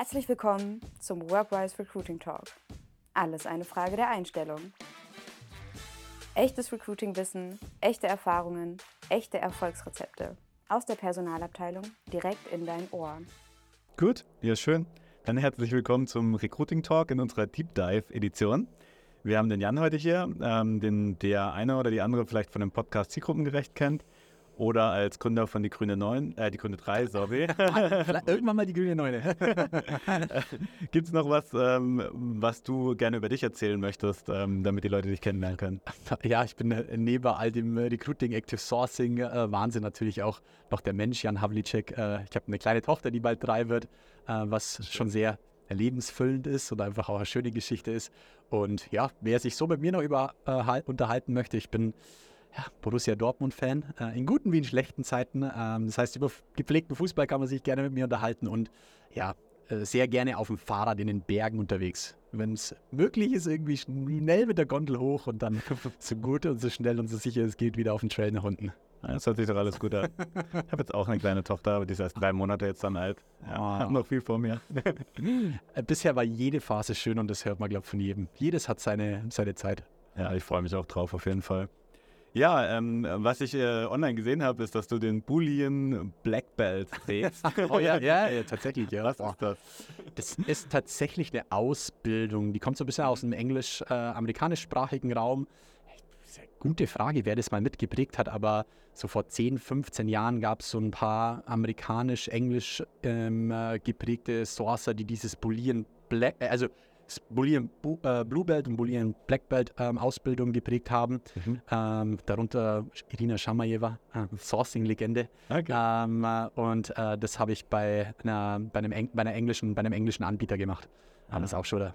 Herzlich willkommen zum Workwise Recruiting Talk. Alles eine Frage der Einstellung. Echtes Recruiting-Wissen, echte Erfahrungen, echte Erfolgsrezepte. Aus der Personalabteilung direkt in dein Ohr. Gut, ja schön. Dann herzlich willkommen zum Recruiting Talk in unserer Deep Dive Edition. Wir haben den Jan heute hier, ähm, den der eine oder die andere vielleicht von dem Podcast Zielgruppengerecht kennt oder als Gründer von die Grüne 9, äh, die Grüne 3, sorry. Irgendwann mal die Grüne 9. Gibt es noch was, ähm, was du gerne über dich erzählen möchtest, ähm, damit die Leute dich kennenlernen können? Ja, ich bin äh, neben all dem äh, Recruiting, Active Sourcing, äh, Wahnsinn natürlich auch noch der Mensch, Jan Havlicek. Äh, ich habe eine kleine Tochter, die bald drei wird, äh, was schon sehr lebensfüllend ist und einfach auch eine schöne Geschichte ist. Und ja, wer sich so mit mir noch über, unterhalten möchte, ich bin ja, Borussia Dortmund-Fan, äh, in guten wie in schlechten Zeiten. Ähm, das heißt, über gepflegten Fußball kann man sich gerne mit mir unterhalten und ja, äh, sehr gerne auf dem Fahrrad in den Bergen unterwegs. Wenn es möglich ist, irgendwie schnell mit der Gondel hoch und dann so gut und so schnell und so sicher es geht, wieder auf den Trail nach unten. Das hört sich doch alles gut an. Ich habe jetzt auch eine kleine Tochter, aber die ist erst drei Monate jetzt dann alt. Ja, oh. habe noch viel vor mir. Äh, bisher war jede Phase schön und das hört man, glaube ich, von jedem. Jedes hat seine, seine Zeit. Ja, ich freue mich auch drauf, auf jeden Fall. Ja, ähm, was ich äh, online gesehen habe, ist, dass du den Boolean Black Belt trägst. oh ja, ja, ja, tatsächlich. Ja. Was ist das? Das ist tatsächlich eine Ausbildung. Die kommt so ein bisschen aus dem englisch-amerikanischsprachigen äh, Raum. Gute Frage, wer das mal mitgeprägt hat, aber so vor 10, 15 Jahren gab es so ein paar amerikanisch-englisch ähm, äh, geprägte Sourcer, die dieses Boolean Black, äh, also Boolean äh, Blue Belt und Boolean Black Belt ähm, Ausbildung geprägt haben. Mhm. Ähm, darunter Irina Shamayeva, äh, Sourcing-Legende. Okay. Ähm, äh, und äh, das habe ich bei, einer, bei, einem, bei, einer englischen, bei einem englischen Anbieter gemacht. Ah. Das ist auch schon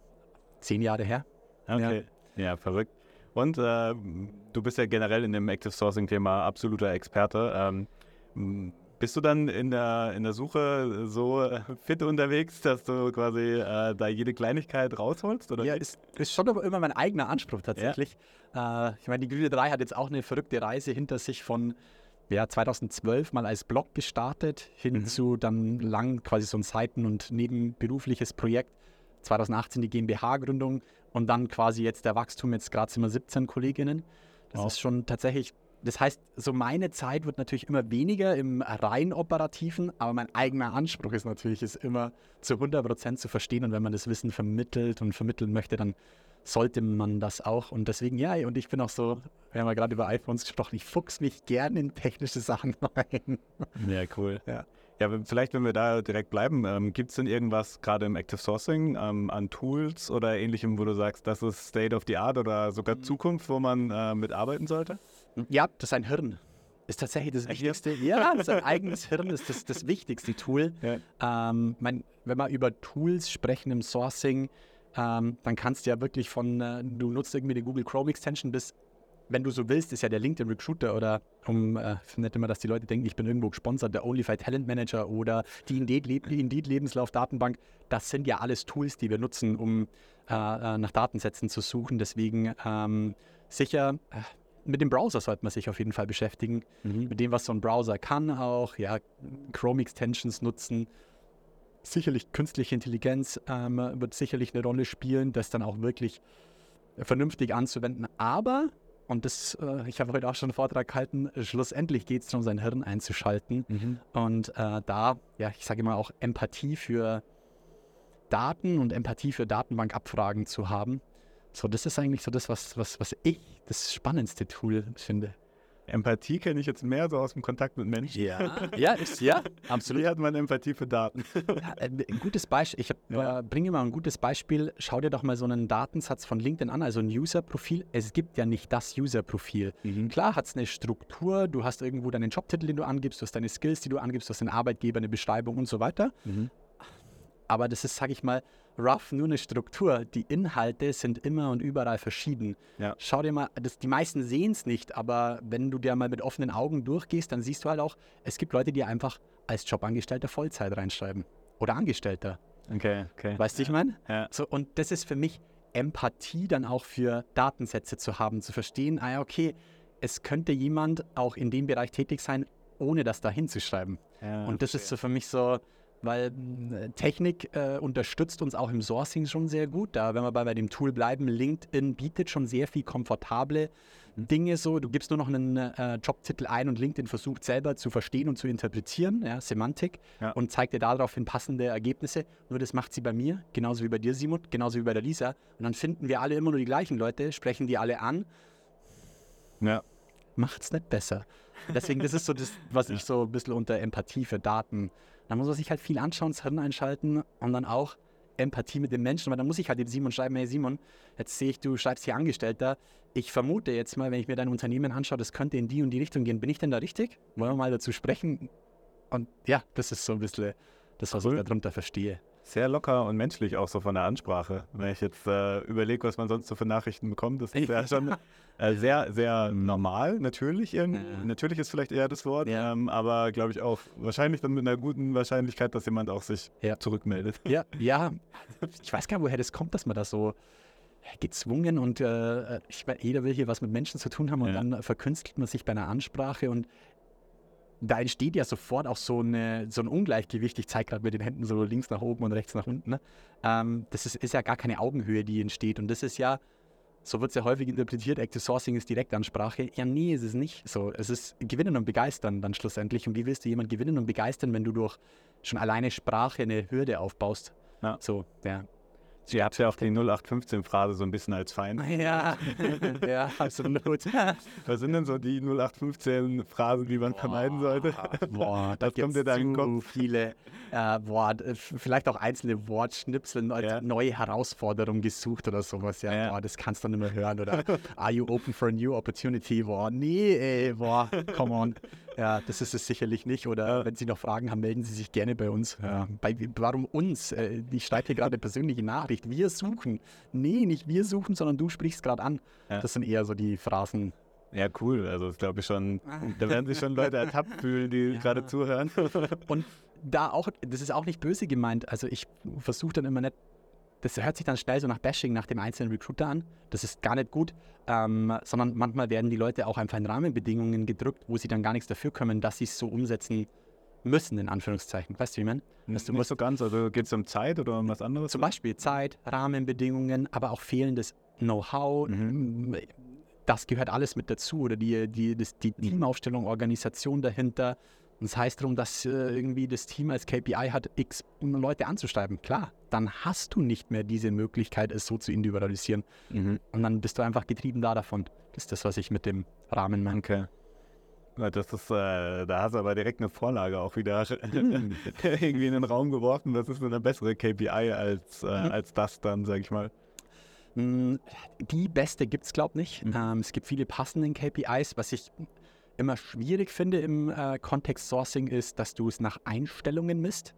zehn Jahre her. Okay. Ja, ja verrückt. Und äh, du bist ja generell in dem Active Sourcing-Thema absoluter Experte. Bist du dann in der, in der Suche so fit unterwegs, dass du quasi äh, da jede Kleinigkeit rausholst? Oder? Ja, ist, ist schon aber immer mein eigener Anspruch tatsächlich. Ja. Äh, ich meine, die Grüne 3 hat jetzt auch eine verrückte Reise hinter sich von ja, 2012 mal als Blog gestartet, hin mhm. zu dann lang quasi so ein Seiten- und nebenberufliches Projekt. 2018 die GmbH-Gründung und dann quasi jetzt der Wachstum, jetzt gerade sind wir 17 Kolleginnen. Das wow. ist schon tatsächlich das heißt, so meine Zeit wird natürlich immer weniger im rein operativen, aber mein eigener Anspruch ist natürlich, es immer zu 100% zu verstehen. Und wenn man das Wissen vermittelt und vermitteln möchte, dann sollte man das auch. Und deswegen, ja, und ich bin auch so, wir haben ja gerade über iPhones gesprochen, ich fuchs mich gerne in technische Sachen rein. Ja, cool. Ja. Ja, vielleicht, wenn wir da direkt bleiben, ähm, gibt es denn irgendwas gerade im Active Sourcing ähm, an Tools oder ähnlichem, wo du sagst, das ist State of the Art oder sogar mhm. Zukunft, wo man äh, mitarbeiten sollte? Ja, das ist ein Hirn. Ist tatsächlich das Wichtigste. Ja, sein eigenes Hirn ist das, das wichtigste Tool. Ja. Ähm, mein, wenn wir über Tools sprechen im Sourcing, ähm, dann kannst du ja wirklich von, äh, du nutzt irgendwie die Google Chrome Extension bis, wenn du so willst, ist ja der LinkedIn Recruiter oder um, äh, nicht immer, dass die Leute denken, ich bin irgendwo gesponsert, der Onlyfy Talent Manager oder die Indeed, Indeed Lebenslauf Datenbank. Das sind ja alles Tools, die wir nutzen, um äh, äh nach Datensätzen zu suchen. Deswegen ähm, sicher, äh, mit dem Browser sollte man sich auf jeden Fall beschäftigen. Mhm. Mit dem, was so ein Browser kann auch. Ja, Chrome Extensions nutzen. Sicherlich künstliche Intelligenz ähm, wird sicherlich eine Rolle spielen, das dann auch wirklich vernünftig anzuwenden. Aber, und das, äh, ich habe heute auch schon einen Vortrag gehalten, schlussendlich geht es darum, sein Hirn einzuschalten. Mhm. Und äh, da, ja, ich sage immer auch Empathie für Daten und Empathie für Datenbankabfragen zu haben. So, das ist eigentlich so das, was, was, was ich das spannendste Tool finde. Empathie kenne ich jetzt mehr so aus dem Kontakt mit Menschen. Ja, ja, ist, ja absolut. Wie hat man Empathie für Daten? Ja, äh, ein gutes Beispiel, ich ja. äh, bringe mal ein gutes Beispiel. Schau dir doch mal so einen Datensatz von LinkedIn an, also ein User-Profil. Es gibt ja nicht das User-Profil. Mhm. Klar hat es eine Struktur, du hast irgendwo deinen Jobtitel, den du angibst, du hast deine Skills, die du angibst, du hast den Arbeitgeber, eine Beschreibung und so weiter. Mhm. Aber das ist, sage ich mal, rough nur eine Struktur. Die Inhalte sind immer und überall verschieden. Ja. Schau dir mal, das, die meisten sehen es nicht, aber wenn du dir mal mit offenen Augen durchgehst, dann siehst du halt auch, es gibt Leute, die einfach als Jobangestellter Vollzeit reinschreiben. Oder Angestellter. Okay, okay. Weißt du, ja. ich meine? Ja. So, und das ist für mich Empathie dann auch für Datensätze zu haben, zu verstehen, ah ja, okay, es könnte jemand auch in dem Bereich tätig sein, ohne das da hinzuschreiben. Ja, und das okay. ist so für mich so, weil äh, Technik äh, unterstützt uns auch im Sourcing schon sehr gut. Da, wenn wir bei, bei dem Tool bleiben, LinkedIn bietet schon sehr viel komfortable Dinge so. Du gibst nur noch einen äh, Jobtitel ein und LinkedIn versucht selber zu verstehen und zu interpretieren, ja, Semantik, Ja. und zeigt dir daraufhin passende Ergebnisse. Nur das macht sie bei mir, genauso wie bei dir, Simon, genauso wie bei der Lisa. Und dann finden wir alle immer nur die gleichen Leute, sprechen die alle an, Ja. macht's nicht besser. Deswegen, das ist so das, was ich so ein bisschen unter Empathie für Daten. Da muss man sich halt viel anschauen, das Hirn einschalten und dann auch Empathie mit den Menschen, weil dann muss ich halt dem Simon schreiben, hey Simon, jetzt sehe ich, du schreibst hier Angestellter. Ich vermute jetzt mal, wenn ich mir dein Unternehmen anschaue, das könnte in die und die Richtung gehen. Bin ich denn da richtig? Wollen wir mal dazu sprechen? Und ja, das ist so ein bisschen das, was Cool. ich darunter verstehe. Sehr locker und menschlich auch so von der Ansprache. Wenn ich jetzt äh, überlege, was man sonst so für Nachrichten bekommt, das ist ja schon äh, sehr, sehr normal, natürlich. Irgendwie. Ja. Natürlich ist vielleicht eher das Wort, Ja. ähm, aber glaube ich auch wahrscheinlich dann mit einer guten Wahrscheinlichkeit, dass jemand auch sich Ja. zurückmeldet. Ja, ja. Ich weiß gar nicht, woher das kommt, dass man da so gezwungen und äh, ich meine, jeder will hier was mit Menschen zu tun haben und Ja. dann verkünstelt man sich bei einer Ansprache und da entsteht ja sofort auch so, eine, so ein Ungleichgewicht. Ich zeige gerade mit den Händen so links nach oben und rechts nach unten. Ne? Ähm, das ist, ist ja gar keine Augenhöhe, die entsteht. Und das ist ja, so wird es ja häufig interpretiert, Active Sourcing ist Direktansprache. Ja, nee, ist es nicht so. Es ist Gewinnen und Begeistern dann schlussendlich. Und wie willst du jemanden gewinnen und begeistern, wenn du durch schon alleine Sprache eine Hürde aufbaust? Ja. So, ja. Ihr habt ja auch die 0815-Phrase so ein bisschen als Feind. Ja, ja, absolut. Was sind denn so die 0815-Phrasen, die man vermeiden sollte? Boah, da Was kommt dir da in den Kopf? viele, äh, boah, f- vielleicht auch einzelne Wortschnipsel als Ja. neue Herausforderung gesucht oder sowas. Ja, Ja. Boah, das kannst du nicht mehr hören. Oder Are you open for a new opportunity? Boah, nee, ey, boah, come on. Ja, das ist es sicherlich nicht. Oder wenn Sie noch Fragen haben, melden Sie sich gerne bei uns. Ja, bei, warum uns? Äh, Ich schreibe hier gerade eine persönliche Nachricht. Wir suchen. Nee, nicht wir suchen, sondern du sprichst gerade an. Ja. Das sind eher so die Phrasen. Ja, cool. Also das glaube ich schon, da werden sich schon Leute ertappt fühlen, die Ja. gerade zuhören. Und da auch, das ist auch nicht böse gemeint. Also ich versuche dann immer nicht, das hört sich dann schnell so nach Bashing nach dem einzelnen Recruiter an. Das ist gar nicht gut, ähm, sondern manchmal werden die Leute auch einfach in Rahmenbedingungen gedrückt, wo sie dann gar nichts dafür können, dass sie es so umsetzen müssen, in Anführungszeichen. Weißt du, wie ich meine? Dass du nicht so ganz, also geht es um Zeit oder um was anderes? zum Beispiel Zeit, Rahmenbedingungen, aber auch fehlendes Know-how. Das gehört alles mit dazu. Oder die, die, das, die Teamaufstellung, Organisation dahinter. Und es heißt darum, dass äh, irgendwie das Team als KPI hat, x Leute anzuschreiben. Klar, dann hast du nicht mehr diese Möglichkeit, es so zu individualisieren. Mhm. Und dann bist du einfach getrieben da davon. Das ist das, was ich mit dem Rahmen meine. Okay. Das ist, äh, da hast du aber direkt eine Vorlage auch wieder irgendwie in den Raum geworfen. Das ist eine bessere KPI als, äh, als das dann, sag ich mal. Mm, Die beste gibt es, glaube ich, nicht. Mhm. Ähm, es gibt viele passenden KPIs. Was ich immer schwierig finde im äh, Kontext Sourcing ist, dass du es nach Einstellungen misst.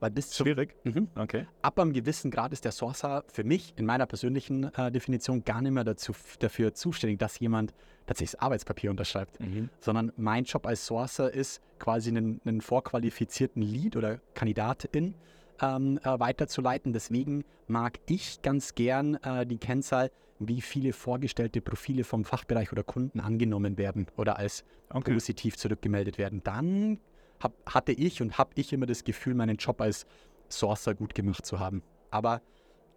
Weil bis Schwierig. Mhm. Okay. ab einem gewissen Grad ist der Sourcer für mich in meiner persönlichen äh, Definition gar nicht mehr dazu, dafür zuständig, dass jemand tatsächlich das Arbeitspapier unterschreibt. Sondern mein Job als Sourcer ist quasi einen, einen vorqualifizierten Lead oder Kandidatin ähm, äh, weiterzuleiten. Deswegen mag ich ganz gern äh, die Kennzahl, wie viele vorgestellte Profile vom Fachbereich oder Kunden angenommen werden oder als Okay. positiv zurückgemeldet werden. Dann hab, hatte ich und habe ich immer das Gefühl, meinen Job als Sourcer gut gemacht zu haben. Aber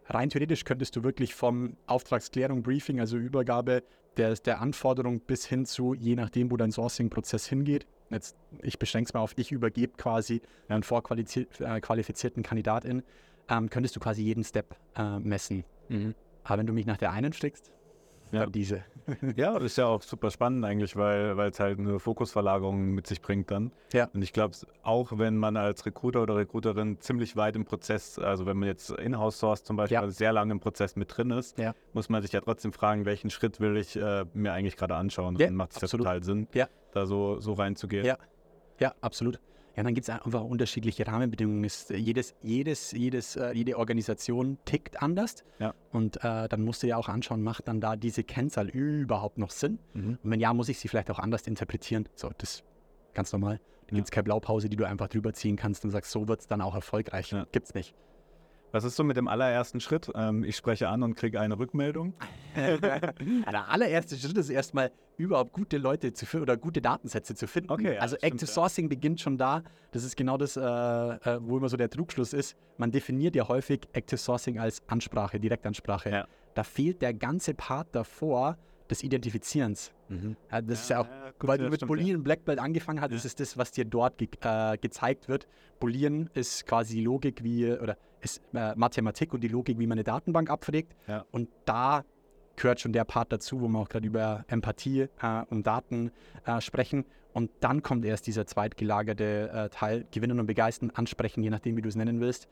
rein theoretisch könntest du wirklich vom Auftragsklärung, Briefing, also Übergabe der, der Anforderung bis hin zu, je nachdem, wo dein Sourcing-Prozess hingeht, jetzt, ich beschränke es mal auf, ich übergebe quasi einen vorqualifizierten äh, Kandidatin, ähm, könntest du quasi jeden Step äh, messen. Aber wenn du mich nach der einen strickst, Ja. diese. Ja, das ist ja auch super spannend eigentlich, weil es halt eine Fokusverlagerung mit sich bringt dann. Ja. Und ich glaube, auch wenn man als Recruiter oder Recruiterin ziemlich weit im Prozess, also wenn man jetzt Inhouse Source zum Beispiel Ja. also sehr lange im Prozess mit drin ist, Ja. muss man sich ja trotzdem fragen, welchen Schritt will ich äh, mir eigentlich gerade anschauen. Und Ja, dann macht es ja total Sinn, Ja. da so, so reinzugehen. Ja. Ja, absolut. Ja, dann gibt es einfach unterschiedliche Rahmenbedingungen. Es, jedes, jedes, jedes, äh, jede Organisation tickt anders. Ja. Und äh, dann musst du ja auch anschauen, macht dann da diese Kennzahl überhaupt noch Sinn? Mhm. Und wenn ja, muss ich sie vielleicht auch anders interpretieren. So, das ist ganz normal. Da Ja. gibt es keine Blaupause, die du einfach drüber ziehen kannst und sagst, so wird es dann auch erfolgreich. Ja. Gibt's nicht. Was ist so mit dem allerersten Schritt? Ähm, ich spreche an und kriege eine Rückmeldung. Der allererste Schritt ist erstmal überhaupt gute Leute zu finden oder gute Datensätze zu finden. Okay, ja, also stimmt, Active ja. Sourcing beginnt schon da. Das ist genau das, äh, äh, wo immer so der Trugschluss ist. Man definiert ja häufig Active Sourcing als Ansprache, Direktansprache. Ja. Da fehlt der ganze Part davor des Identifizierens. Ja, das ist ja auch, gut, weil du mit stimmt, Boolean und Black Belt angefangen hast, das ist das, was dir dort ge äh, gezeigt wird. Boolean ist quasi die Logik wie, oder ist äh, Mathematik und die Logik, wie man eine Datenbank abfragt. Und da gehört schon der Part dazu, wo wir auch gerade über Empathie äh, und Daten äh, sprechen. Und dann kommt erst dieser zweitgelagerte äh, Teil, gewinnen und begeistern, ansprechen, je nachdem, wie du es nennen willst.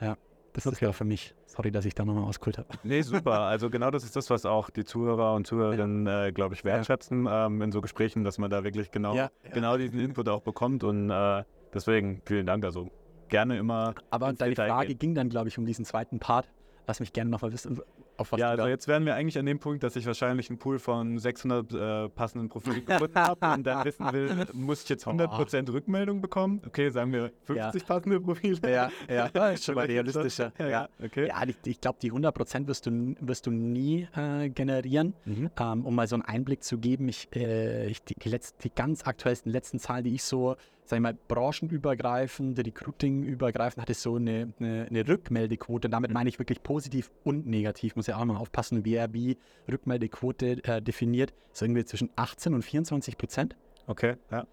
Ja, das ist ja für mich. Sorry, dass ich da nochmal ausgeholt habe. Nee, super. Also genau das ist das, was auch die Zuhörer und Zuhörerinnen, äh, glaube ich, wertschätzen ähm, in so Gesprächen, dass man da wirklich genau, Ja, ja. genau diesen Input auch bekommt. Und äh, deswegen vielen Dank. Also gerne immer. Aber deine Frage gehen. ging dann, glaube ich, um diesen zweiten Part. Lass mich gerne nochmal wissen, auf was Ja, also jetzt wären wir eigentlich an dem Punkt, dass ich wahrscheinlich einen Pool von 600 äh, passenden Profilen gefunden habe und dann wissen will, muss ich jetzt 100% Rückmeldung bekommen? Okay, sagen wir 50 passende Profile. Ja, ja, das ist schon mal realistischer. Ja, ja, okay. Ja, ich, ich glaube, die 100% wirst du, wirst du nie äh, generieren. Mhm. Ähm, um mal so einen Einblick zu geben, ich, äh, ich, die, letzt, die ganz aktuellsten letzten Zahlen, die ich so, sag ich mal, branchenübergreifend, recruiting-übergreifend hatte, so eine, eine, eine Rückmeldequote. Damit meine ich wirklich positiv und negativ. Muss ja auch mal aufpassen, wie Rückmeldequote äh, definiert. Ist irgendwie zwischen 18 und 24 Prozent. Okay, ja.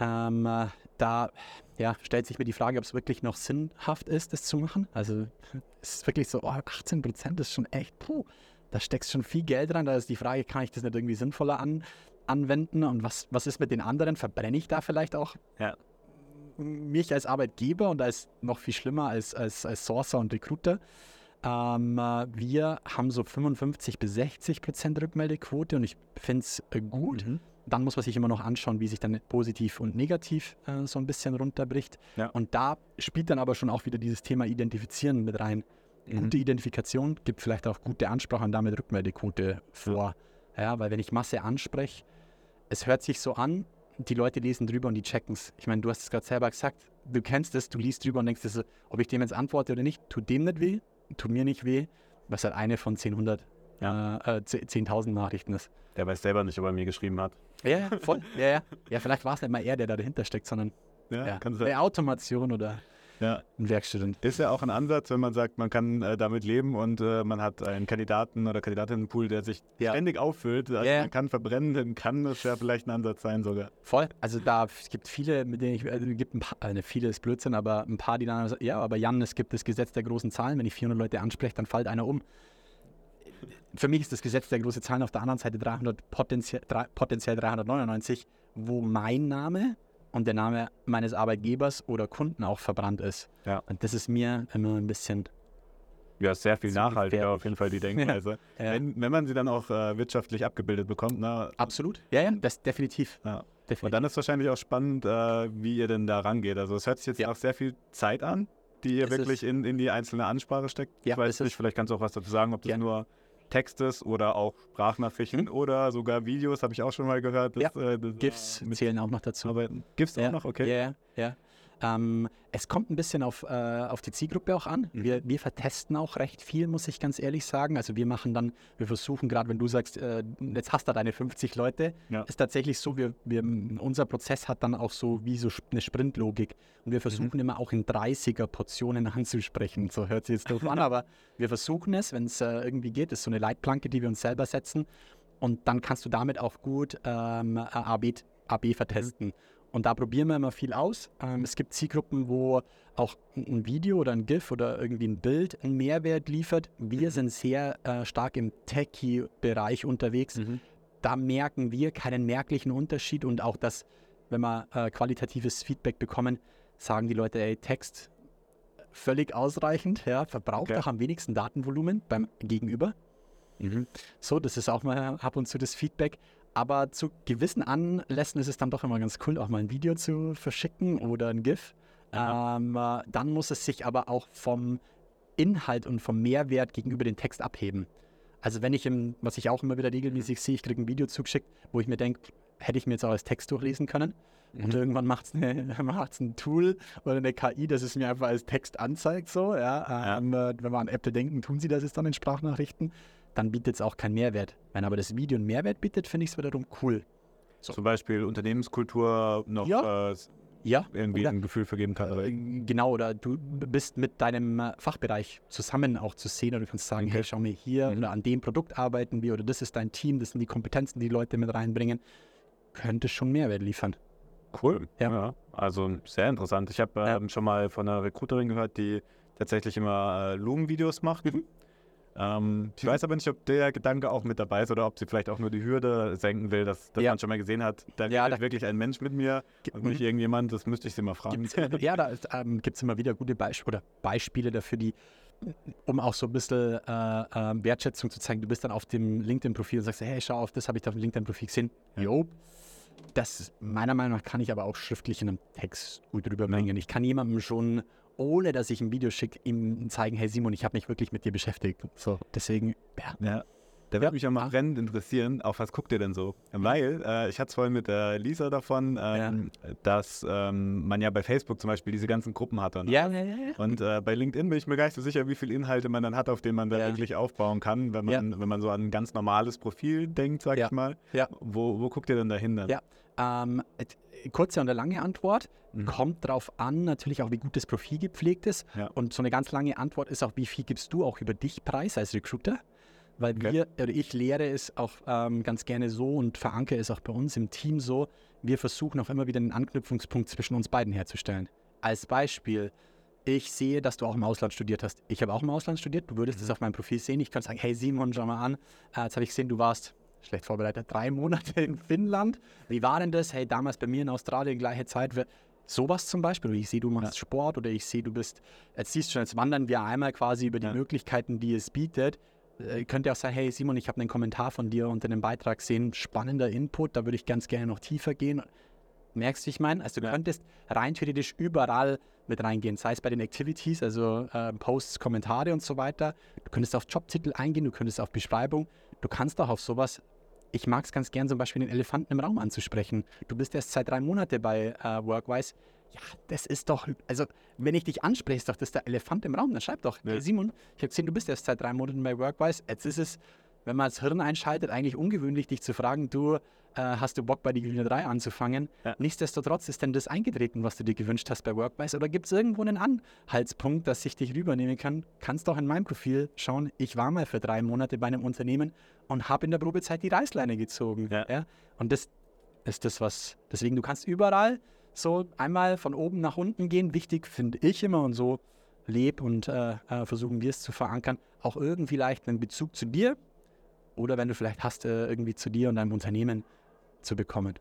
Ähm, äh, da ja, stellt sich mir die Frage, ob es wirklich noch sinnhaft ist, das zu machen. Also es ist wirklich so, oh, 18 Prozent ist schon echt, puh, da steckst schon viel Geld rein. Da ist die Frage, kann ich das nicht irgendwie sinnvoller an, anwenden? Und was, was ist mit den anderen? Verbrenne ich da vielleicht auch Ja. mich als Arbeitgeber und als noch viel schlimmer als, als, als Sourcer und Recruiter? Ähm, äh, wir haben so 55 bis 60 Prozent Rückmeldequote und ich finde es äh, gut. Mhm. Dann muss man sich immer noch anschauen, wie sich dann positiv und negativ äh, so ein bisschen runterbricht. Ja. Und da spielt dann aber schon auch wieder dieses Thema Identifizieren mit rein. Mhm. Gute Identifikation gibt vielleicht auch gute Ansprache und damit Rückmeldequote vor. Ja, weil wenn ich Masse anspreche, es hört sich so an, die Leute lesen drüber und die checken es. Ich meine, du hast es gerade selber gesagt, du kennst es, du liest drüber und denkst, ob ich dem jetzt antworte oder nicht, tut dem nicht weh, tut mir nicht weh, was halt eine von 10, 100, Ja. äh, äh, 10.000 Nachrichten ist. Der weiß selber nicht, ob er mir geschrieben hat. Ja, ja, voll. ja, ja. ja, vielleicht war es nicht mal er, der da dahinter steckt, sondern Ja, ja, kann sein. eine Automation oder Ja. ein Werkstudent. Ist ja auch ein Ansatz, wenn man sagt, man kann äh, damit leben und äh, man hat einen Kandidaten- oder Kandidatinnenpool, der sich Ja. ständig auffüllt. Also Ja. Man kann verbrennen, dann kann das ja vielleicht ein Ansatz sein sogar. Voll. Also da es gibt viele, mit denen ich, also es gibt ein paar, äh, viele ist Blödsinn, aber ein paar, die dann sagen, ja, aber Jan, es gibt das Gesetz der großen Zahlen, wenn ich 400 Leute anspreche, dann fällt einer um. Für mich ist das Gesetz der großen Zahlen auf der anderen Seite 300, potenziell, potenziell 399, wo mein Name und der Name meines Arbeitgebers oder Kunden auch verbrannt ist. Ja. Und das ist mir immer ein bisschen Ja, sehr viel nachhaltiger auf jeden Fall die Denkweise. Ja. Wenn, wenn man sie dann auch äh, wirtschaftlich abgebildet bekommt. Na, absolut. Ja, ja, das definitiv. ja. definitiv. Und dann ist wahrscheinlich auch spannend, äh, wie ihr denn da rangeht. Also es hört sich jetzt Ja. auch sehr viel Zeit an, die ihr Ist wirklich es. in, in die einzelne Ansprache steckt. Ja, ich weiß es. nicht, vielleicht kannst du auch was dazu sagen, ob das nur Text ist oder auch Sprachnachrichten Mhm. oder sogar Videos, habe ich auch schon mal gehört. dass, Ja. äh, GIFs äh, zählen auch noch dazu. arbeiten. GIFs auch noch? Okay. Ja, ja. Ähm, es kommt ein bisschen auf, äh, auf die Zielgruppe auch an. Mhm. Wir, wir vertesten auch recht viel, muss ich ganz ehrlich sagen. Also wir machen dann, wir versuchen gerade, wenn du sagst, äh, jetzt hast du deine 50 Leute, Ja. ist tatsächlich so, wir, wir, unser Prozess hat dann auch so wie so eine Sprintlogik. Und wir versuchen Mhm. immer auch in 30er Portionen anzusprechen. So hört sich jetzt doof an, aber wir versuchen es, wenn es äh, irgendwie geht. Das ist so eine Leitplanke, die wir uns selber setzen. Und dann kannst du damit auch gut ähm, AB, AB vertesten. Und da probieren wir immer viel aus. Ähm, es gibt Zielgruppen, wo auch ein Video oder ein GIF oder irgendwie ein Bild einen Mehrwert liefert. Wir sind sehr äh, stark im Techie-Bereich unterwegs. Mhm. Da merken wir keinen merklichen Unterschied und auch das, wenn wir äh, qualitatives Feedback bekommen, sagen die Leute, ey, Text völlig ausreichend, ja, verbraucht Okay. auch am wenigsten Datenvolumen beim Gegenüber. Mhm. So, das ist auch mal ab und zu das Feedback. Aber zu gewissen Anlässen ist es dann doch immer ganz cool, auch mal ein Video zu verschicken oder ein GIF. Ähm, äh, dann muss es sich aber auch vom Inhalt und vom Mehrwert gegenüber dem Text abheben. Also wenn ich, im, was ich auch immer wieder regelmäßig sehe, ich kriege ein Video zugeschickt, wo ich mir denke, hätte ich mir jetzt auch als Text durchlesen können. Und Mhm. irgendwann macht es ein Tool oder eine KI, das es mir einfach als Text anzeigt. So, ja. Ähm, äh, wenn wir an Apple denken, tun sie das jetzt dann in Sprachnachrichten. Dann bietet es auch keinen Mehrwert. Wenn aber das Video einen Mehrwert bietet, finde ich es wiederum cool. So. Zum Beispiel Unternehmenskultur noch Ja. äh, Ja, irgendwie oder- ein Gefühl vergeben kann. Oder Äh, Genau, oder du bist mit deinem äh, Fachbereich zusammen auch zu sehen oder du kannst sagen, Okay. hey, schau mir hier Mhm. oder an dem Produkt arbeiten wir oder das ist dein Team, das sind die Kompetenzen, die, die Leute mit reinbringen, könnte schon Mehrwert liefern. Cool. Ja. Also sehr interessant. Ich habe Ja. ähm, schon mal von einer Recruiterin gehört, die tatsächlich immer äh, Loom-Videos macht. Mhm. Ähm, ich Mhm. weiß aber nicht, ob der Gedanke auch mit dabei ist oder ob sie vielleicht auch nur die Hürde senken will, dass, dass Ja. man schon mal gesehen hat, da Ja, da- wirklich ein Mensch mit mir und nicht irgendjemand. Das müsste ich sie mal fragen. Gibt's, ja, da ähm, gibt es immer wieder gute Beisp oder Beispiele dafür, die, um auch so ein bisschen äh, ähm, Wertschätzung zu zeigen. Du bist dann auf dem LinkedIn-Profil und sagst, hey, schau auf, das habe ich da auf dem LinkedIn-Profil gesehen. Ja. Jo. Das, meiner Meinung nach, kann ich aber auch schriftlich in einem Text gut rüberbringen. Ich kann jemandem schon, ohne dass ich ein Video schicke, ihm zeigen, hey Simon, ich habe mich wirklich mit dir beschäftigt. So, deswegen, ja. Ja. Da würde Ja. mich auch mal Ah. brennend interessieren, auf was guckt ihr denn so? Weil äh, ich hatte es vorhin mit der Lisa davon, ähm, dass ähm, man ja bei Facebook zum Beispiel diese ganzen Gruppen hat. Ne? Ja, ja, ja. ja. Und äh, bei LinkedIn bin ich mir gar nicht so sicher, wie viele Inhalte man dann hat, auf denen man da Ja. wirklich aufbauen kann, wenn man, wenn man so an ein ganz normales Profil denkt, sag Ja. ich mal. Ja. Wo, wo guckt ihr denn dahin dann? Ja. Ähm, kurze und eine lange Antwort. Mhm. Kommt drauf an, natürlich auch, wie gut das Profil gepflegt ist. Ja. Und so eine ganz lange Antwort ist auch, wie viel gibst du auch über dich preis als Recruiter? Weil Okay. wir, oder ich lehre es auch ähm, ganz gerne so und verankere es auch bei uns im Team so, wir versuchen auch immer wieder einen Anknüpfungspunkt zwischen uns beiden herzustellen. Als Beispiel, ich sehe, dass du auch im Ausland studiert hast. Ich habe auch im Ausland studiert, du würdest es auf meinem Profil sehen. Ich kann sagen, hey Simon, schau mal an, äh, jetzt habe ich gesehen, du warst schlecht vorbereitet, drei Monate in Finnland. Wie war denn das? Hey, damals bei mir in Australien, gleiche Zeit. Sowas zum Beispiel. Oder ich sehe, du machst Sport oder ich sehe, du bist, jetzt siehst du schon, jetzt wandern wir einmal quasi über die Ja. Möglichkeiten, die es bietet. Äh, könnte auch sein, hey Simon, ich habe einen Kommentar von dir unter dem Beitrag gesehen, spannender Input, da würde ich ganz gerne noch tiefer gehen. Merkst du, wie ich meine? Also du Ja. könntest rein theoretisch überall mit reingehen, sei es bei den Activities, also äh, Posts, Kommentare und so weiter. Du könntest auf Jobtitel eingehen, du könntest auf Beschreibung, du kannst auch auf sowas. Ich mag es ganz gern, zum Beispiel den Elefanten im Raum anzusprechen. Du bist erst seit drei Monaten bei äh, Workwise. Ja, das ist doch, also wenn ich dich anspreche, ist doch das der Elefant im Raum. Dann schreib doch, Ja. Simon, ich habe gesehen, du bist erst seit drei Monaten bei Workwise. Jetzt ist es, wenn man das Hirn einschaltet, eigentlich ungewöhnlich, dich zu fragen, du, äh, hast du Bock bei die Grüne 3 anzufangen? Ja. Nichtsdestotrotz ist denn das eingetreten, was du dir gewünscht hast bei Workwise? Oder gibt es irgendwo einen Anhaltspunkt, dass ich dich rübernehmen kann? Kannst doch in meinem Profil schauen, ich war mal für drei Monate bei einem Unternehmen und habe in der Probezeit die Reißleine gezogen. Ja. Und das ist das, was. Deswegen, du kannst überall so einmal von oben nach unten gehen. Wichtig finde ich immer und so leb und äh, äh, versuchen wir es zu verankern, auch irgendwie leicht einen Bezug zu dir oder wenn du vielleicht hast, äh, irgendwie zu dir und deinem Unternehmen zu bekommen.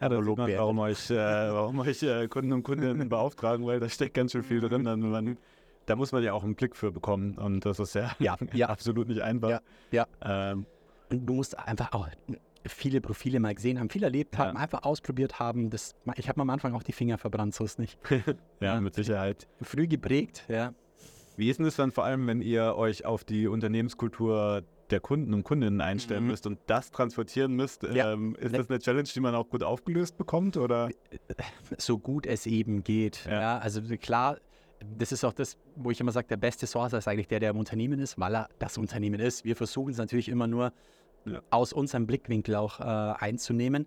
Ja, da Aber sieht man, warum euch, äh, warum euch äh, Kunden und Kundinnen beauftragen, weil da steckt ganz schön viel drin. Dann, man, da muss man ja auch einen Blick für bekommen und das ist ja, Ja, ja. absolut nicht einfach. Ja, ja. Ähm, Und du musst einfach auch viele Profile mal gesehen haben, viel erlebt Ja. haben, einfach ausprobiert haben. Das, ich habe mir am Anfang auch die Finger verbrannt, so ist nicht. ja, Ja. mit Sicherheit. Früh geprägt, ja. Wie ist denn es dann vor allem, wenn ihr euch auf die Unternehmenskultur der Kunden und Kundinnen einstellen Mhm. müsst und das transportieren müsst? Ja. Ähm, ist das eine Challenge, die man auch gut aufgelöst bekommt? Oder? so gut es eben geht. Ja. Ja. also klar, das ist auch das, wo ich immer sage, der beste Sourcer ist eigentlich der, der im Unternehmen ist, weil er das Unternehmen ist. Wir versuchen es natürlich immer nur Ja. aus unserem Blickwinkel auch äh, einzunehmen.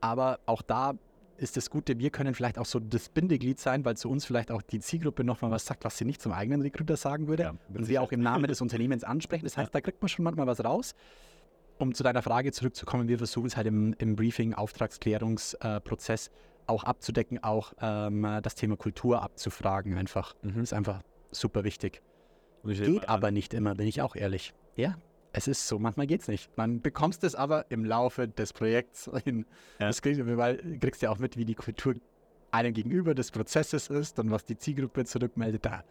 Aber auch da ist das Gute, wir können vielleicht auch so das Bindeglied sein, weil zu uns vielleicht auch die Zielgruppe nochmal was sagt, was sie nicht zum eigenen Recruiter sagen würde. Ja, und wir auch im Namen des Unternehmens ansprechen. Das heißt, da kriegt man schon manchmal was raus. Um zu deiner Frage zurückzukommen, wir versuchen es halt im, im Briefing, Auftragsklärungsprozess auch abzudecken, auch ähm, das Thema Kultur abzufragen einfach. Mhm. Ist einfach super wichtig. Geht an, aber nicht immer, bin ich auch ehrlich. Ja, es ist so, manchmal geht es nicht. Man bekommst es aber im Laufe des Projekts hin. Ja. Das kriegst, du- weil, kriegst ja auch mit, wie die Kultur einem gegenüber des Prozesses ist und was die Zielgruppe zurückmeldet. Da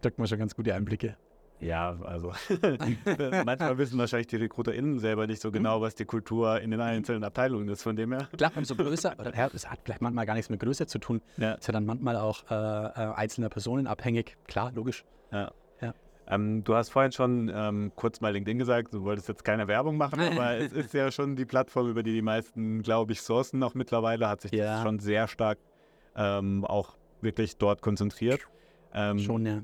kriegt man schon ganz gute Einblicke. Ja, also manchmal wissen wahrscheinlich die RekruterInnen selber nicht so Mhm. genau, was die Kultur in den einzelnen Abteilungen ist. Von dem her. Klar, umso größer, oder ja, es hat vielleicht manchmal gar nichts mit Größe zu tun. Ja. Ist ja dann manchmal auch äh, äh, einzelner Personen abhängig. Klar, logisch. Ähm, du hast vorhin schon ähm, kurz mal LinkedIn gesagt, du wolltest jetzt keine Werbung machen, aber es ist ja schon die Plattform, über die die meisten, glaube ich, sourcen noch mittlerweile, hat sich ja. das schon sehr stark ähm, auch wirklich dort konzentriert. Ähm, schon, ja.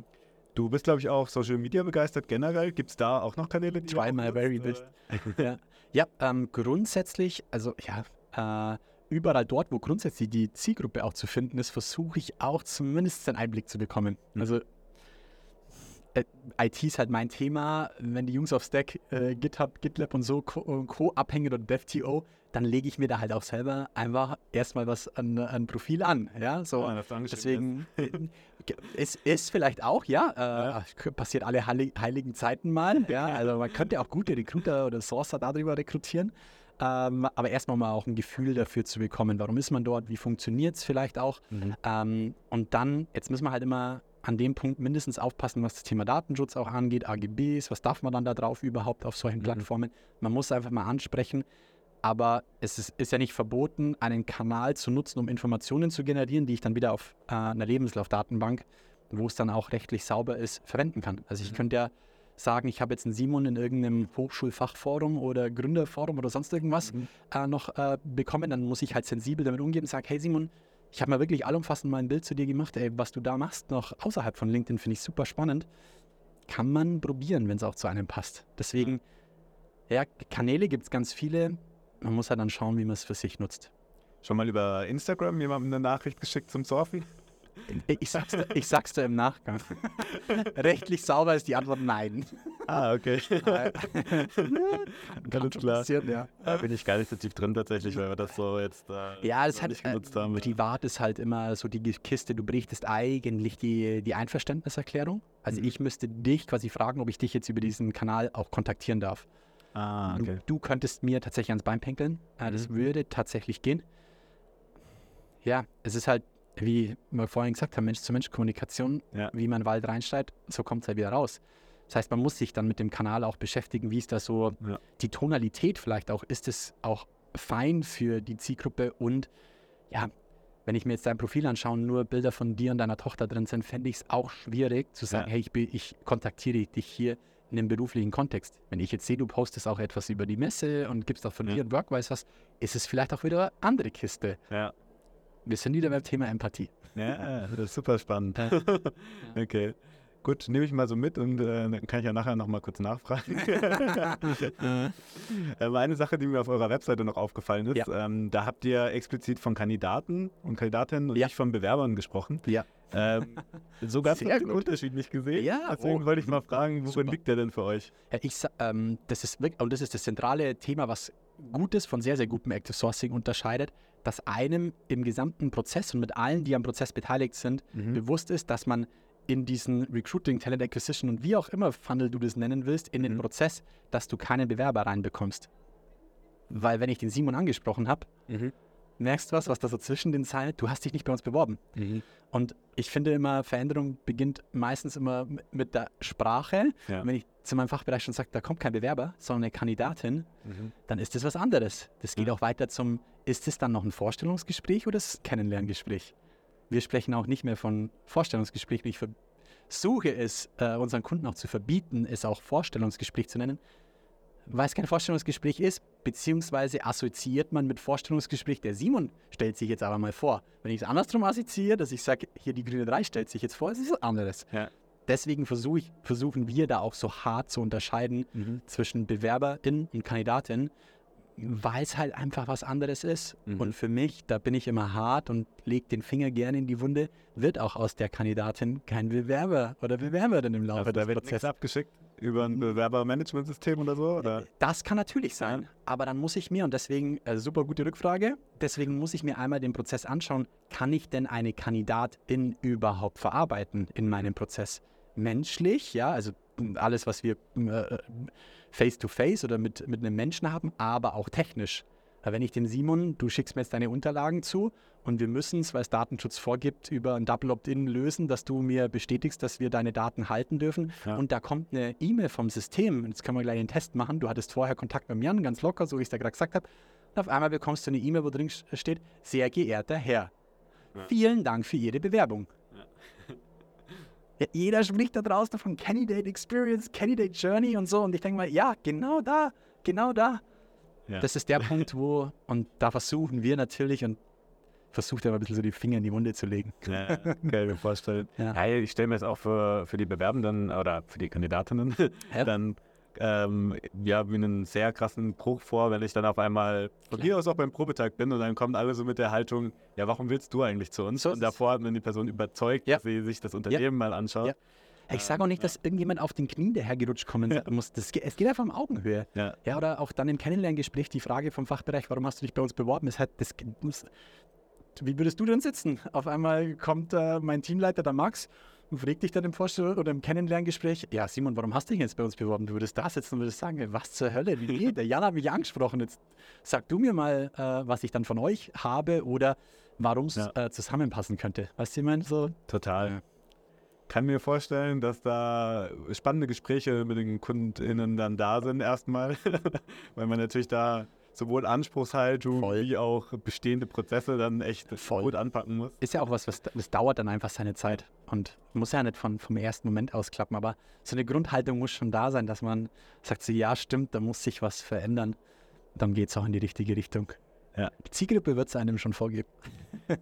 Du bist, glaube ich, auch Social Media begeistert generell. Gibt es da auch noch Kanäle? Die Try my very best. ja, ja ähm, grundsätzlich, also ja, äh, überall dort, wo grundsätzlich die Zielgruppe auch zu finden ist, versuche ich auch zumindest einen Einblick zu bekommen. Mhm. Also äh, IT ist halt mein Thema. Wenn die Jungs auf Stack, äh, GitHub, GitLab und so Co, Co abhängen oder DevTO, dann lege ich mir da halt auch selber einfach erstmal was an, an Profil an. Ja, so. Ja, deswegen es ist vielleicht auch, ja, äh, ja, passiert alle heiligen Zeiten mal. Ja, also man könnte auch gute Recruiter oder Sourcer darüber rekrutieren. Ähm, aber erstmal mal auch ein Gefühl dafür zu bekommen, warum ist man dort, wie funktioniert es vielleicht auch. Mhm. Ähm, und dann, jetzt müssen wir halt immer an dem Punkt mindestens aufpassen, was das Thema Datenschutz auch angeht, AGBs, was darf man dann da drauf überhaupt auf solchen mhm. Plattformen. Man muss einfach mal ansprechen, aber es ist, ist, ja nicht verboten, einen Kanal zu nutzen, um Informationen zu generieren, die ich dann wieder auf äh, einer Lebenslaufdatenbank, wo es dann auch rechtlich sauber ist, verwenden kann. Also ich mhm. könnte ja sagen, ich habe jetzt einen Simon in irgendeinem Hochschulfachforum oder Gründerforum oder sonst irgendwas mhm. äh, noch äh, bekommen, dann muss ich halt sensibel damit umgehen und sagen, hey Simon, ich habe mal wirklich allumfassend mal ein Bild zu dir gemacht, ey, was du da machst, noch außerhalb von LinkedIn, finde ich super spannend. Kann man probieren, wenn es auch zu einem passt. Deswegen, ja, Kanäle gibt es ganz viele. Man muss halt dann schauen, wie man es für sich nutzt. Schon mal über Instagram jemandem eine Nachricht geschickt zum Surfen? Ich sag's, dir, ich sag's dir im Nachgang. Rechtlich sauber ist die Antwort nein. Ah, okay. Ganz klar. Ja. Da bin ich gar nicht so tief drin tatsächlich, weil wir das so jetzt äh, ja, das hat, genutzt haben. Äh, privat ist halt immer so die Kiste, du berichtest eigentlich die, die Einverständniserklärung. Also mhm. ich müsste dich quasi fragen, ob ich dich jetzt über diesen Kanal auch kontaktieren darf. Ah, okay. Du, du könntest mir tatsächlich ans Bein pinkeln. Äh, das mhm. würde tatsächlich gehen. Ja, es ist halt wie wir vorhin gesagt haben, Mensch-zu-Mensch-Kommunikation, ja. wie man Wald reinsteigt, so kommt es halt wieder raus. Das heißt, man muss sich dann mit dem Kanal auch beschäftigen, wie ist da so ja. die Tonalität vielleicht auch, ist es auch fein für die Zielgruppe und ja, wenn ich mir jetzt dein Profil anschaue und nur Bilder von dir und deiner Tochter drin sind, fände ich es auch schwierig zu sagen, ja. hey, ich, ich kontaktiere dich hier in einem beruflichen Kontext. Wenn ich jetzt sehe, du postest auch etwas über die Messe und gibst auch von ja. dir und Work, weiß was, ist es vielleicht auch wieder eine andere Kiste. Ja. Wir sind wieder beim Thema Empathie. Ja, das ist super spannend. okay. Gut, nehme ich mal so mit und äh, dann kann ich ja nachher nochmal kurz nachfragen. äh, eine Sache, die mir auf eurer Webseite noch aufgefallen ist, ja. ähm, da habt ihr explizit von Kandidaten und Kandidatinnen und ja. nicht von Bewerbern gesprochen. Ja. Ähm, so ganz den Unterschied nicht gesehen. Ja, Deswegen oh. wollte ich mal fragen, worin Super. liegt der denn für euch? Ja, ich, ähm, das ist wirklich, und das ist das zentrale Thema, was Gutes von sehr, sehr gutem Active Sourcing unterscheidet dass einem im gesamten Prozess und mit allen, die am Prozess beteiligt sind, mhm. bewusst ist, dass man in diesen Recruiting, Talent Acquisition und wie auch immer Funnel du das nennen willst, in den mhm. Prozess, dass du keinen Bewerber reinbekommst. Weil wenn ich den Simon angesprochen habe, mhm merkst du was, was da so zwischen den Zeilen, du hast dich nicht bei uns beworben. Mhm. Und ich finde immer, Veränderung beginnt meistens immer mit der Sprache. Ja. Wenn ich zu meinem Fachbereich schon sage, da kommt kein Bewerber, sondern eine Kandidatin, mhm. dann ist das was anderes. Das geht auch weiter zum, ist es dann noch ein Vorstellungsgespräch oder ist es ein Kennenlerngespräch? Wir sprechen auch nicht mehr von Vorstellungsgesprächen. Ich versuche es, äh, unseren Kunden auch zu verbieten, es auch Vorstellungsgespräch zu nennen, weil es kein Vorstellungsgespräch ist, beziehungsweise assoziiert man mit Vorstellungsgespräch, der Simon stellt sich jetzt aber mal vor. Wenn ich es andersrum assoziiere, dass ich sage, hier die grüne 3 stellt sich jetzt vor, ist es anderes. Ja. Deswegen versuch ich, versuchen wir da auch so hart zu unterscheiden mhm. zwischen Bewerberin und Kandidatin, weil es halt einfach was anderes ist. Mhm. Und für mich, da bin ich immer hart und lege den Finger gerne in die Wunde, wird auch aus der Kandidatin kein Bewerber oder Bewerberin im Laufe also, des da wird Prozesses. abgeschickt über ein Bewerbermanagementsystem oder so? Oder? Das kann natürlich sein, aber dann muss ich mir, und deswegen, äh, super gute Rückfrage, deswegen muss ich mir einmal den Prozess anschauen, kann ich denn eine Kandidatin überhaupt verarbeiten in meinem Prozess? Menschlich, ja, also alles, was wir äh, face-to-face -face oder mit, mit einem Menschen haben, aber auch technisch. Wenn ich den Simon, du schickst mir jetzt deine Unterlagen zu und wir müssen es, weil es Datenschutz vorgibt, über ein Double Opt-in lösen, dass du mir bestätigst, dass wir deine Daten halten dürfen. Ja. Und da kommt eine E-Mail vom System. Jetzt können wir gleich den Test machen. Du hattest vorher Kontakt mit Jan, ganz locker, so wie ich es da gerade gesagt habe. Und auf einmal bekommst du eine E-Mail, wo drin steht, sehr geehrter Herr, ja. vielen Dank für Ihre Bewerbung. Ja, jeder spricht da draußen von Candidate Experience, Candidate Journey und so. Und ich denke mal, ja, genau da, genau da. Ja. Das ist der Punkt, wo, und da versuchen wir natürlich und versucht aber ein bisschen so die Finger in die Wunde zu legen. Ja, kann ich mir vorstellen. Ja. Ja, ich stelle mir jetzt auch für, für die Bewerbenden oder für die Kandidatinnen dann ähm, ja, wie einen sehr krassen Bruch vor, wenn ich dann auf einmal von hier aus auch beim Probetag bin und dann kommen alle so mit der Haltung, ja, warum willst du eigentlich zu uns? So und davor hat man die Person überzeugt, dass sie sich das Unternehmen mal anschaut. Ich sage auch nicht, dass irgendjemand auf den Knien dahergerutscht kommen ja. muss. Das, es geht einfach um Augenhöhe. Ja. ja. Oder auch dann im Kennenlerngespräch die Frage vom Fachbereich, warum hast du dich bei uns beworben? Ist halt, das, wie würdest du denn sitzen? Auf einmal kommt äh, mein Teamleiter, der Max, und fragt dich dann im Vorstellung oder im Kennenlerngespräch, ja Simon, warum hast du dich jetzt bei uns beworben? Du würdest da sitzen und würdest sagen, was zur Hölle, nee, der Jan hat mich angesprochen, jetzt sag du mir mal, äh, was ich dann von euch habe oder warum es ja. äh, zusammenpassen könnte. Weißt du, ich meine, so. Total. Ja. Kann mir vorstellen, dass da spannende Gespräche mit den KundInnen dann da sind erstmal, weil man natürlich da sowohl Anspruchshaltung Voll. wie auch bestehende Prozesse dann echt Voll. gut anpacken muss. Ist ja auch was, was das dauert dann einfach seine Zeit und muss ja nicht von, vom ersten Moment ausklappen, aber so eine Grundhaltung muss schon da sein, dass man sagt, so, ja stimmt, da muss sich was verändern. Dann geht es auch in die richtige Richtung. Ja. Die Zielgruppe wird es einem schon vorgeben.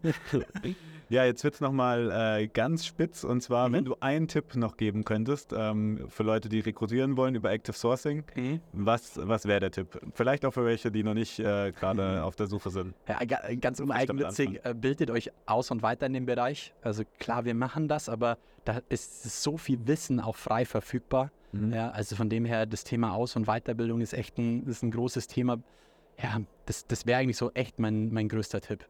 Ja, jetzt wird es nochmal äh, ganz spitz. Und zwar, mhm. wenn du einen Tipp noch geben könntest ähm, für Leute, die rekrutieren wollen über Active Sourcing, mhm. was, was wäre der Tipp? Vielleicht auch für welche, die noch nicht äh, gerade auf der Suche sind. Ja, ganz uneigennützig, äh, bildet euch aus und weiter in dem Bereich. Also klar, wir machen das, aber da ist so viel Wissen auch frei verfügbar. Mhm. Ja, also von dem her, das Thema Aus- und Weiterbildung ist echt ein, ist ein großes Thema. Ja, das, das wäre eigentlich so echt mein, mein größter Tipp.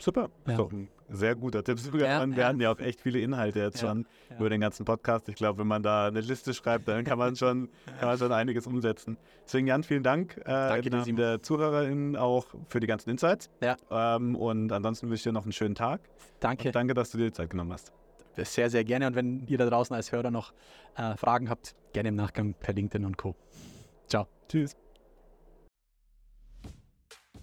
Super. Ja. Doch ein sehr guter Tipp. Ja, wir ja. hatten ja auch echt viele Inhalte jetzt schon über den ganzen Podcast. Ich glaube, wenn man da eine Liste schreibt, dann kann man schon, kann man schon einiges umsetzen. Deswegen, Jan, vielen Dank äh, danke dir, der ZuhörerInnen auch für die ganzen Insights. Ja. Ähm, und ansonsten wünsche ich dir noch einen schönen Tag. Danke. Und danke, dass du dir die Zeit genommen hast. Sehr, sehr gerne. Und wenn ihr da draußen als Hörer noch äh, Fragen habt, gerne im Nachgang per LinkedIn und Co. Ciao. Tschüss.